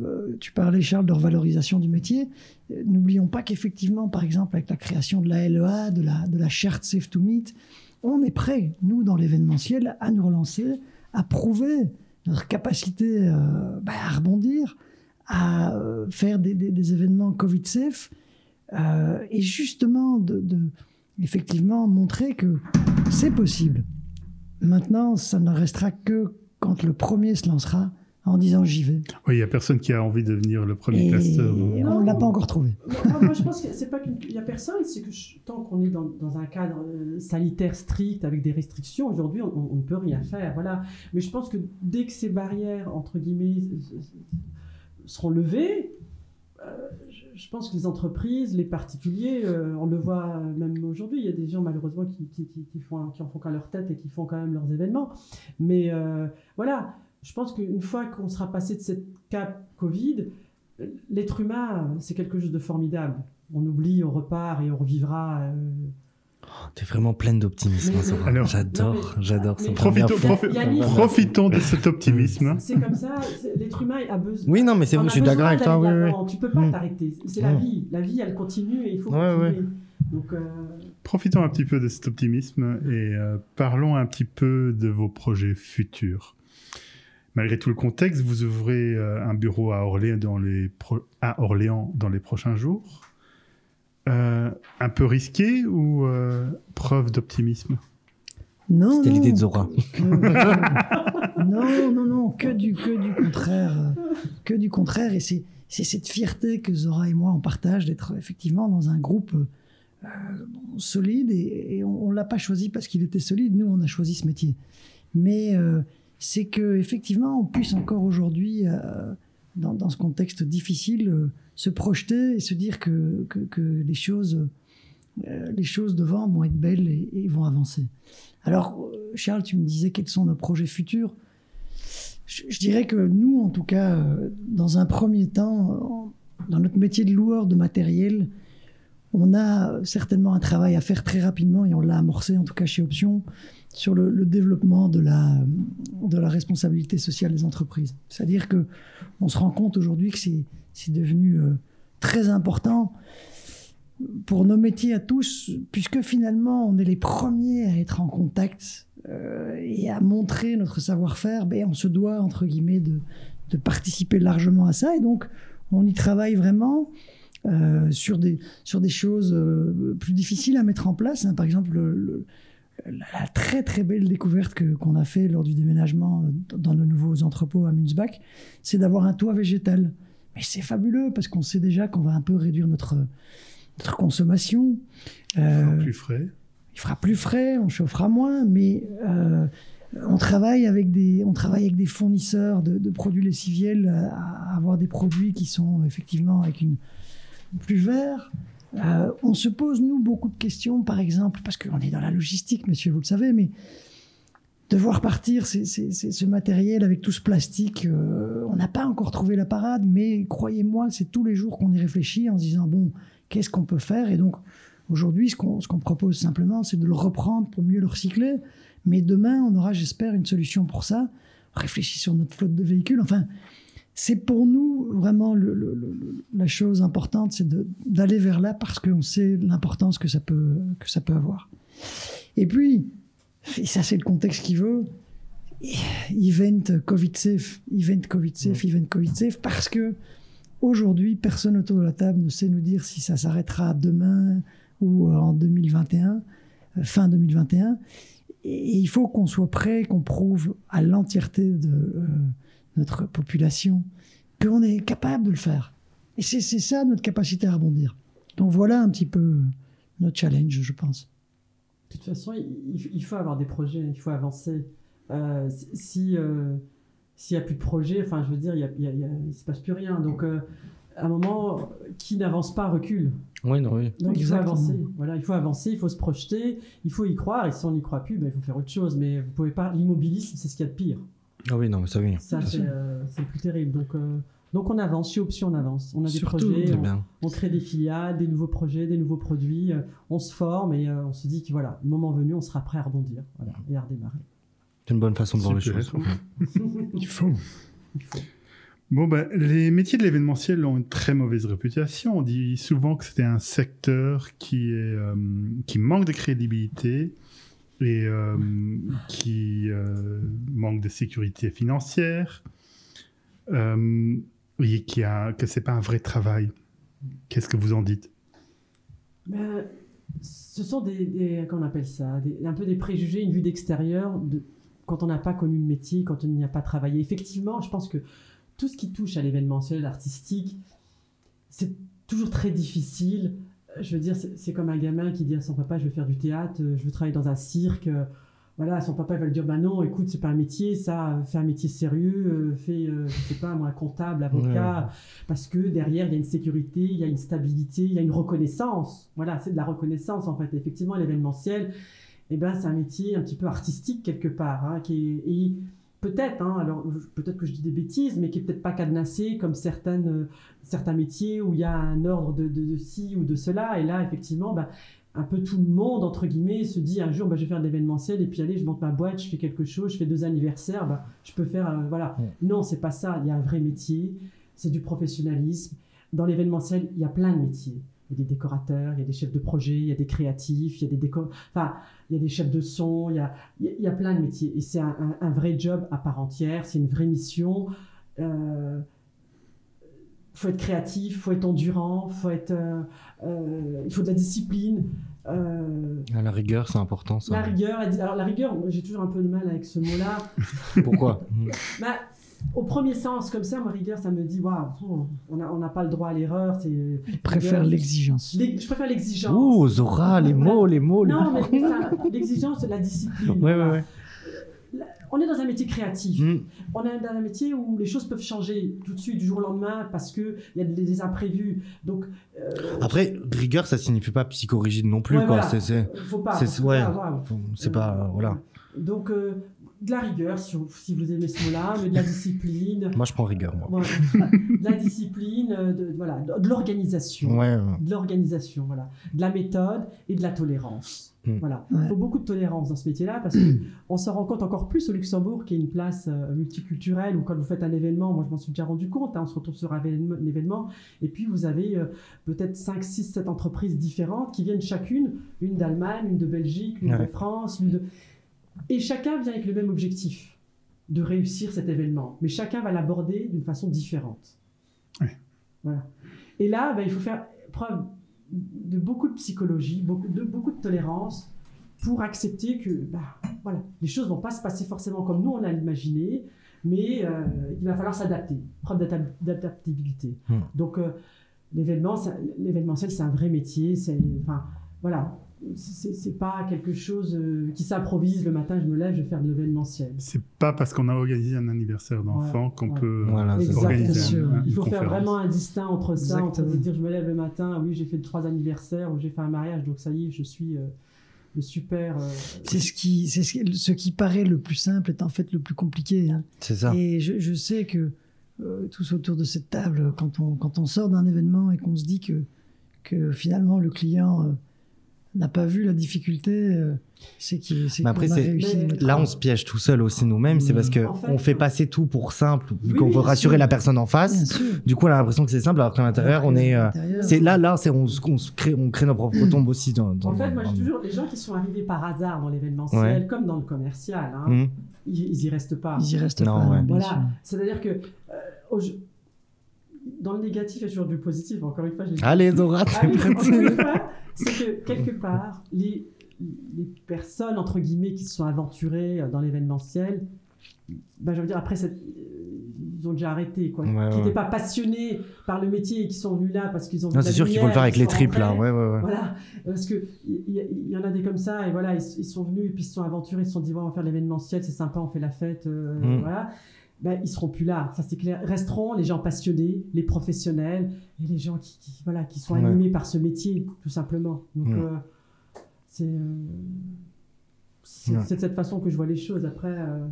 euh, tu parlais, Charles, de revalorisation du métier. Euh, N'oublions pas qu'effectivement, par exemple, avec la création de la LEA, de la, de la charte Safe to Meet, on est prêt, nous, dans l'événementiel, à nous relancer, à prouver notre capacité euh, bah, à rebondir, à euh, faire des, événements Covid safe euh, et justement de, de- effectivement montrer que c'est possible. Maintenant, ça ne restera que quand le premier se lancera en disant j'y vais. Oui, il n'y a personne qui a envie de devenir le premier Et cluster. on ne l'a pas encore trouvé. Moi, moi, je pense que c'est pas qu'il n'y a personne, c'est que je- tant qu'on est dans, dans un cadre euh, sanitaire strict avec des restrictions, aujourd'hui, on, on ne peut rien faire. Voilà. Mais je pense que dès que ces barrières, entre guillemets, seront levées, euh, je, pense que les entreprises, les particuliers, euh, on le voit même aujourd'hui, il y a des gens malheureusement qui, qui, qui- qui font, qui en font qu'à leur tête et qui font quand même leurs événements. Mais euh, voilà, je pense qu'une fois qu'on sera passé de cette cap Covid, l'être humain, c'est quelque chose de formidable. On oublie, on repart et on revivra. euh, T'es vraiment pleine d'optimisme. Alors- j'adore, j'adore. Profitons, profitons de cet optimisme. C'est comme ça, l'être humain a besoin. Oui, non, mais c'est vrai, je suis d'accord avec toi. Oui, oui. Tu peux pas Mm. t'arrêter. C'est la Mm. vie. La vie, elle continue et il faut Ouais, continuer. Donc, euh, Profitons un petit peu de cet optimisme et euh, parlons un petit peu de vos projets futurs. Malgré tout le contexte, vous ouvrez euh, un bureau à Orléans dans les, pro- à Orléans dans les prochains jours. Euh, un peu risqué ou euh, preuve d'optimisme? Non, C'était non, l'idée de Zora. non, non, non, que du, que du contraire. Que du contraire. Et c'est, c'est cette fierté que Zora et moi, on partage d'être effectivement dans un groupe euh, solide. Et, et on ne l'a pas choisi parce qu'il était solide. Nous, on a choisi ce métier. Mais euh, c'est que effectivement, on puisse encore aujourd'hui, euh, dans, ce contexte difficile, euh, se projeter et se dire que, que, les choses... euh, les choses devant vont être belles et, vont avancer. Alors, Charles, tu me disais quels sont nos projets futurs. Je, je dirais que nous, en tout cas, dans un premier temps, dans notre métier de loueur de matériel, on a certainement un travail à faire très rapidement et on l'a amorcé, en tout cas chez Option, sur le, développement de la, de la responsabilité sociale des entreprises. C'est-à-dire que on se rend compte aujourd'hui que c'est devenu euh, très important pour nos métiers à tous, puisque finalement, on est les premiers à être en contact euh, et à montrer notre savoir-faire, ben, on se doit, entre guillemets, de, de participer largement à ça. Et donc, on y travaille vraiment euh, sur, des, sur des choses plus difficiles à mettre en place. hein. Par exemple, le- le- la, très très belle découverte que- qu'on a fait lors du déménagement euh, dans nos nouveaux entrepôts à Munzbach, c'est d'avoir un toit végétal. Mais c'est fabuleux parce qu'on sait déjà qu'on va un peu réduire notre, notre consommation. Euh, Plus frais. il fera plus frais, on chauffera moins, mais euh, on, travaille avec des, on travaille avec des fournisseurs de, de produits lessiviels à, à avoir des produits qui sont effectivement avec une plus vert. Euh, on se pose, nous, beaucoup de questions, par exemple, parce qu'on est dans la logistique, monsieur, vous le savez, mais devoir partir c'est ce matériel avec tout ce plastique, euh, on n'a pas encore trouvé la parade, mais croyez-moi, c'est tous les jours qu'on y réfléchit en se disant, bon, qu'est-ce qu'on peut faire? Et donc, aujourd'hui, ce qu'on propose simplement, c'est de le reprendre pour mieux le recycler. Mais demain, on aura, j'espère, une solution pour ça. On réfléchit sur notre flotte de véhicules. Enfin, c'est pour nous vraiment le- le- le- la chose importante, c'est d'aller vers là parce qu'on sait l'importance que ça peut que ça peut avoir. Et puis, et ça c'est le contexte qui veut, event Covid safe, event Covid safe, event Covid safe, parce que aujourd'hui, personne autour de la table ne sait nous dire si ça s'arrêtera demain ou euh, en 2021, euh, fin 2021. Et il faut qu'on soit prêt, qu'on prouve à l'entièreté de euh, notre population qu'on est capable de le faire. Et c'est ça notre capacité à rebondir. Donc voilà un petit peu notre challenge, je pense. De toute façon, il, faut avoir des projets, il faut avancer. Euh, si, si, euh, s'il n'y a plus de projet, enfin, je veux dire, il ne se passe plus rien. Donc, euh, à un moment, qui n'avance pas recule. Oui, non, oui. Donc, il faut Exactement. avancer. Voilà, il faut avancer, il faut se projeter, il faut y croire. Et si on n'y croit plus, ben, il faut faire autre chose. Mais vous pouvez pas. L'immobilisme, c'est ce qu'il y a de pire. Ah oui, non, mais ça oui. Ça, c'est euh, c'est plus terrible. Donc, euh, donc, on avance. Chez Option, on avance. On a Surtout, des projets. On- bien. on crée des filiales, des nouveaux projets, des nouveaux produits, euh, on se forme et euh, on se dit que voilà, le moment venu, on sera prêt à rebondir voilà, et à redémarrer. C'est une bonne façon de voir les choses. Il faut. Il faut. Bon, ben, les métiers de l'événementiel ont une très mauvaise réputation. On dit souvent que c'était un secteur qui, est, euh, qui manque de crédibilité et euh, qui euh, manque de sécurité financière euh, qui a, que ce n'est pas un vrai travail. Qu'est-ce que vous en dites? Ben, ce sont des, des- appelle ça, un peu des préjugés, une vue d'extérieur de quand on n'a pas connu le métier, quand on n'y a pas travaillé. Effectivement, je pense que tout ce qui touche à l'événementiel artistique, c'est toujours très difficile. Je veux dire, c'est comme un gamin qui dit à son papa, je veux faire du théâtre, je veux travailler dans un cirque. Voilà, son papa il va lui dire, bah non, écoute, c'est pas un métier, ça, fais un métier sérieux, euh, fais, euh, je sais pas, moi, comptable, avocat, parce que derrière, il y a une sécurité, il y a une stabilité, il y a une reconnaissance. Voilà, c'est de la reconnaissance, en fait. Effectivement, l'événementiel, eh ben, c'est un métier un petit peu artistique, quelque part, hein, qui est, et peut-être, hein, alors, peut-être que je dis des bêtises, mais qui est peut-être pas cadenassé comme certaines, euh, certains métiers où il y a un ordre de, de, de ci ou de cela, et là, effectivement, ben, un peu tout le monde, entre guillemets, se dit un jour, bah, je vais faire de l'événementiel, et puis allez, je monte ma boîte, je fais quelque chose, je fais deux anniversaires, bah, je peux faire, euh, voilà. Non, c'est pas ça, il y a un vrai métier, c'est du professionnalisme. Dans l'événementiel, il y a plein de métiers. Il y a des décorateurs, il y a des chefs de projet, il y a des créatifs, il y a des décor... enfin, il y a des chefs de son, il y a, il y a- il plein de métiers. Et c'est un, un- un vrai job à part entière, c'est une vraie mission. Euh, faut être créatif, faut être endurant, faut être, euh, euh, il faut de la discipline. À la rigueur, c'est important ça. la rigueur, alors la rigueur, j'ai toujours un peu de mal avec ce mot-là. Pourquoi? Bah, au premier sens, comme ça, moi, rigueur, ça me dit, waouh, on n'a on n'a pas le droit à l'erreur. C'est, Je préfère l'exigence. L'ex- Je préfère l'exigence. Ouh, Zora, les mots, les mots. les Non, mots. mais ça, l'exigence, la discipline. Ouais, voilà. ouais, ouais. Là, On est dans un métier créatif. Mm. On est dans un métier où les choses peuvent changer tout de suite, du jour au lendemain, parce qu'il y a des, des imprévus. Donc, euh, Après, rigueur, ça signifie pas psychorigide non plus, Ouais, quoi. voilà. C'est, c'est, faut pas. c'est- ouais. pas faut- c'est Euh, pas, voilà. Donc, euh, de la rigueur, si vous, si vous aimez ce mot-là, mais de la discipline. Moi, je prends rigueur, moi. Voilà. de la discipline, euh, de, voilà, de, de l'organisation. Ouais, ouais. De l'organisation, voilà. De la méthode et de la tolérance. Mm. Voilà. Ouais. Il faut beaucoup de tolérance dans ce métier-là parce qu'on se rend compte encore plus au Luxembourg, qui est une place euh, multiculturelle, où quand vous faites un événement, moi je m'en suis déjà rendu compte, hein, on se retrouve sur un événement, et puis vous avez euh, peut-être 5, 6, 7 entreprises différentes qui viennent chacune, une d'Allemagne, une de Belgique, une de. France, une de... Et chacun vient avec le même objectif, de réussir cet événement. Mais chacun va l'aborder d'une façon différente. Voilà. Et là, ben, il faut faire preuve de beaucoup de psychologie, beaucoup de, beaucoup de tolérance pour accepter que bah, voilà, les choses vont pas se passer forcément comme nous on l'a imaginé, mais euh, il va falloir s'adapter, preuve d'adap- d'adaptabilité. Hmm. Donc euh, l'événementiel, c'est un vrai métier. Enfin, voilà, c'est c'est pas quelque chose euh, qui s'improvise le matin. Je me lève, je vais faire de l'événementiel. C'est pas parce qu'on a organisé un anniversaire d'enfant qu'on ouais. peut Voilà, c'est ça. organiser un- un- Il faut faire vraiment un distinct entre ça, entre Exactement. se dire je me lève le matin, oui j'ai fait trois anniversaires ou j'ai fait un mariage, donc ça y est, je suis euh, le super. euh, C'est ce qui, c'est ce, qui- ce qui paraît le plus simple est en fait le plus compliqué. hein. C'est ça. Et je, je sais que euh, tous autour de cette table, quand on, quand on sort d'un événement et qu'on se dit que, que finalement le client euh, n'a pas vu la difficulté, euh, c'est après, a c'est- réussi. Mais- Là, on se piège tout seul aussi nous-mêmes. C'est parce que En fait, on fait passer tout pour simple, vu Oui, qu'on veut rassurer sûr. la personne en face. Du coup, on a l'impression que c'est simple, alors qu'à l'intérieur, on est. euh, À l'intérieur, c'est là, là, c'est on, crée, on crée nos propres tombes aussi. Dans, dans- En fait, moi, dans- j'ai toujours les gens qui sont arrivés par hasard dans l'événementiel, Ouais. comme dans le commercial, hein, Hmm. ils, ils y restent pas. Ils y restent Non, pas. ouais. Voilà. C'est-à-dire que euh, au- dans le négatif, il y a toujours du positif. Encore une fois, je. Allez, Dora, t'es prête c'est que quelque part, les, les personnes, entre guillemets, qui se sont aventurées euh, dans l'événementiel, ben, je veux dire, après, cette- euh, ils ont déjà arrêté, quoi. Ouais, qui ouais. n'étaient pas passionnés par le métier et qui sont venus là parce qu'ils ont Non, c'est sûr qu'il faut le faire avec les triples, là. Ouais, ouais, ouais. Voilà, parce que il y, en a des comme ça, et voilà, ils, ils sont venus, et puis ils se sont aventurés, ils se sont dit, ouais, on va faire l'événementiel, c'est sympa, on fait la fête, euh, Mm. voilà. Ben, ils seront plus là, ça c'est clair. Resteront les gens passionnés, les professionnels et les gens qui, qui- voilà, qui sont Ouais. animés par ce métier, tout simplement. Donc, Ouais. euh, c'est euh, Ouais. de cette façon que je vois les choses. Après, euh,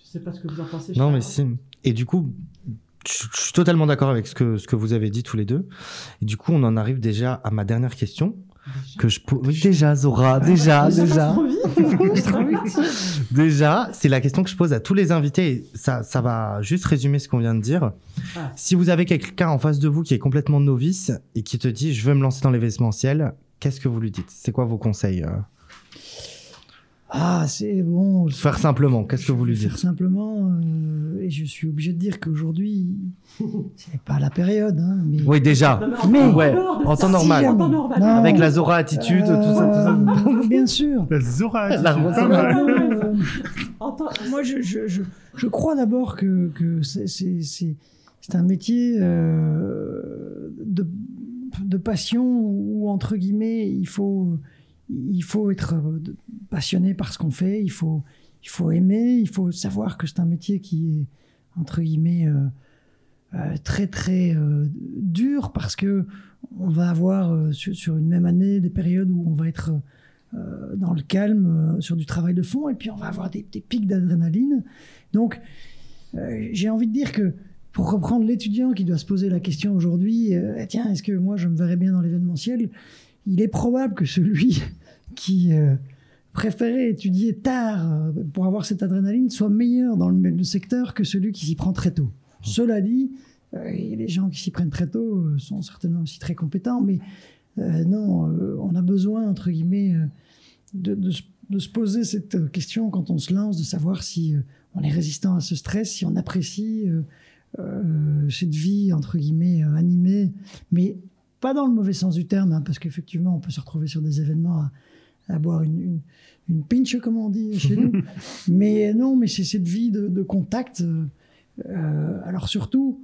je sais pas ce que vous en pensez. Non, mais si. Et du coup, je je suis totalement d'accord avec ce que, ce que vous avez dit tous les deux. Et du coup, on en arrive déjà à ma dernière question. Déjà. Que je po- Oui, déjà, Zora, déjà, passe déjà. vite. Déjà, c'est la question que je pose à tous les invités. et Ça, ça va juste résumer ce qu'on vient de dire. Ah. Si vous avez quelqu'un en face de vous qui est complètement novice et qui te dit je veux me lancer dans l'événementiel, qu'est-ce que vous lui dites? C'est quoi vos conseils euh? Ah, c'est bon. Faire simplement, qu'est-ce que vous lui vais faire dites simplement, euh, et je suis obligé de dire qu'aujourd'hui, c'est pas la période, hein, mais Oui, déjà. Mais Mais- Ouais, en temps normal. En temps normal. Non. Avec la Zora attitude, tout ça, tout ça. Euh, Bien sûr. La Zora La attitude. Euh, moi, je, je, je, je crois d'abord que, que c'est- c'est c'est- c'est un métier euh, de, de passion où, entre guillemets, il faut, il faut être euh, passionné par ce qu'on fait, il faut, il faut aimer, il faut savoir que c'est un métier qui est, entre guillemets, euh, euh, très, très dur parce que on va avoir sur, une même année des périodes où on va être dans le calme, sur du travail de fond, et puis on va avoir des, des pics d'adrénaline. Donc, j'ai envie de dire que pour reprendre l'étudiant qui doit se poser la question aujourd'hui, Eh, tiens, est-ce que moi je me verrais bien dans l'événementiel? Il est probable que celui qui euh, préférait étudier tard euh, pour avoir cette adrénaline soit meilleur dans le, le secteur que celui qui s'y prend très tôt. Cela dit, euh, et les gens qui s'y prennent très tôt euh, sont certainement aussi très compétents, mais non, on a besoin, entre guillemets, de, de se- de se poser cette question quand on se lance, de savoir si on est résistant à ce stress, si on apprécie euh, euh, cette vie, entre guillemets, euh, animée, mais pas dans le mauvais sens du terme, hein, parce qu'effectivement, on peut se retrouver sur des événements à, à boire une, une, une pinch, comme on dit chez nous. mais non, mais c'est cette vie de, de contact. euh, euh, alors surtout,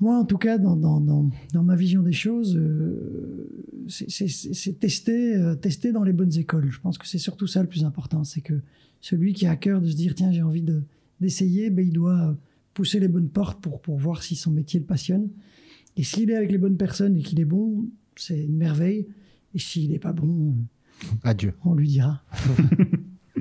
moi, en tout cas, dans, dans, dans, dans ma vision des choses, euh, c'est- tester, euh, tester dans les bonnes écoles. Je pense que c'est surtout ça le plus important. C'est que celui qui a à cœur de se dire, tiens, j'ai envie de- d'essayer, ben, il doit pousser les bonnes portes pour, pour voir si son métier le passionne. Et s'il est avec les bonnes personnes et qu'il est bon, c'est une merveille. Et s'il n'est pas bon, Adieu. on lui dira.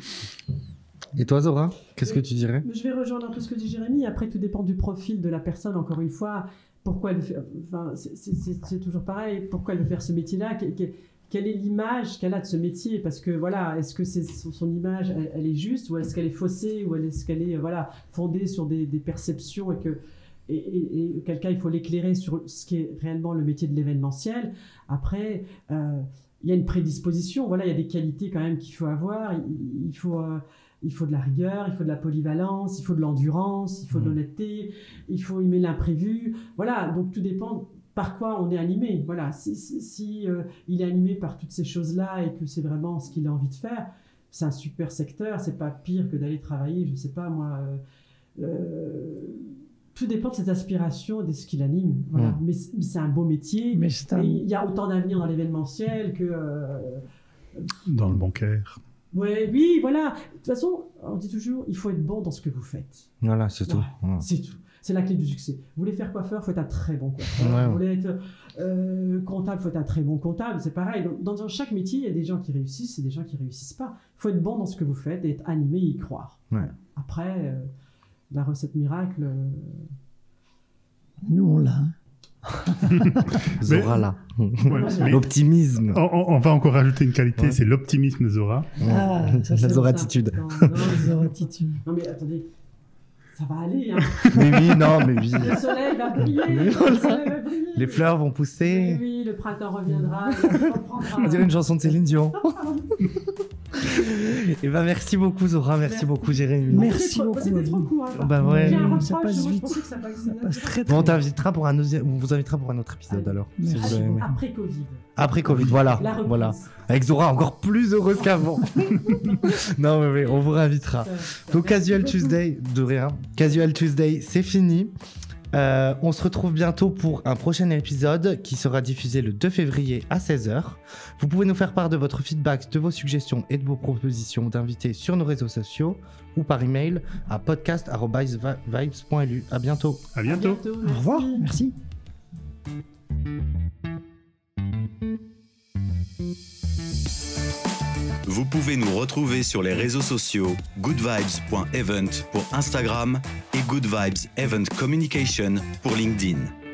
Et toi, Zora, qu'est-ce que tu dirais? Je vais rejoindre un peu ce que dit Jérémy. Après, tout dépend du profil de la personne, encore une fois. Pourquoi elle fait. Enfin, c'est- c'est c'est- c'est toujours pareil. Pourquoi elle veut faire ce métier-là? Que- que- Quelle est l'image qu'elle a de ce métier? Parce que, voilà, est-ce que c'est son, son image, elle, elle est juste? Ou est-ce qu'elle est faussée? Ou est-ce qu'elle est, voilà, fondée sur des, des perceptions et que. Et, et, et auquel cas, il faut l'éclairer sur ce qui est réellement le métier de l'événementiel? Après, euh, il y a une prédisposition. Voilà, il y a des qualités quand même qu'il faut avoir. Il, il faut. euh, il faut de la rigueur, il faut de la polyvalence, il faut de l'endurance, il faut de Mhm. l'honnêteté, il faut aimer l'imprévu. Voilà, donc tout dépend par quoi on est animé. Voilà, si, si, si, euh, il est animé par toutes ces choses-là et que c'est vraiment ce qu'il a envie de faire, c'est un super secteur. C'est pas pire que d'aller travailler, je sais pas moi. euh, tout dépend de ses aspirations et de ce qui l'anime. Voilà. Mhm. Mais c'est mais c'est un beau métier. Mais c'est un- Et il y a autant d'avenir dans l'événementiel que. euh, Dans le bancaire. Ouais, oui, voilà. De toute façon, on dit toujours, il faut être bon dans ce que vous faites. Voilà, c'est tout. Voilà. C'est tout. C'est la clé du succès. Vous voulez faire coiffeur, il faut être un très bon coiffeur. Ouais, Vous voulez être euh, comptable, il faut être un très bon comptable. C'est pareil. Dans, dans chaque métier, il y a des gens qui réussissent et des gens qui réussissent pas. Il faut être bon dans ce que vous faites et être animé et y croire. Ouais. Après, euh, la recette miracle, euh, Nous, on l'a. hein. Zora, là. Ouais, L'optimisme. on, on- on va encore rajouter une qualité, Ouais. c'est l'optimisme de Zora. Ah, ça, la c'est Zora ça. attitude. Non, non, Les attitudes. non, mais attendez, ça va aller. Hein. Mais oui, non, mais oui. Le soleil va briller. Le soleil va briller. Les fleurs vont pousser. oui, le printemps reviendra. On dirait une chanson de Céline Dion. Et ben merci beaucoup Zora, merci, Merci. beaucoup Jérémy. Merci beaucoup, C'était trop court. hein. Bah ouais. Ça passe vite. pensais que ça passait Ça passe très très Bon, on vite. t'invitera pour un on vous invitera pour un autre épisode Allez. alors, si vous avez. Après Covid. Après Covid, voilà, voilà. Avec Zora encore plus heureuse qu'avant. non mais oui, on vous réinvitera. Donc Casual. Tuesday, de rien. Casual Tuesday, c'est fini. Euh, on se retrouve bientôt pour un prochain épisode qui sera diffusé le 2 février à 16h. Vous pouvez nous faire part de votre feedback, de vos suggestions et de vos propositions d'invités sur nos réseaux sociaux ou par email à podcast.vibes.lu. À bientôt. À bientôt. À bientôt Au revoir, merci. Vous pouvez nous retrouver sur les réseaux sociaux goodvibes.event pour Instagram et Good Vibes Event Communication pour LinkedIn.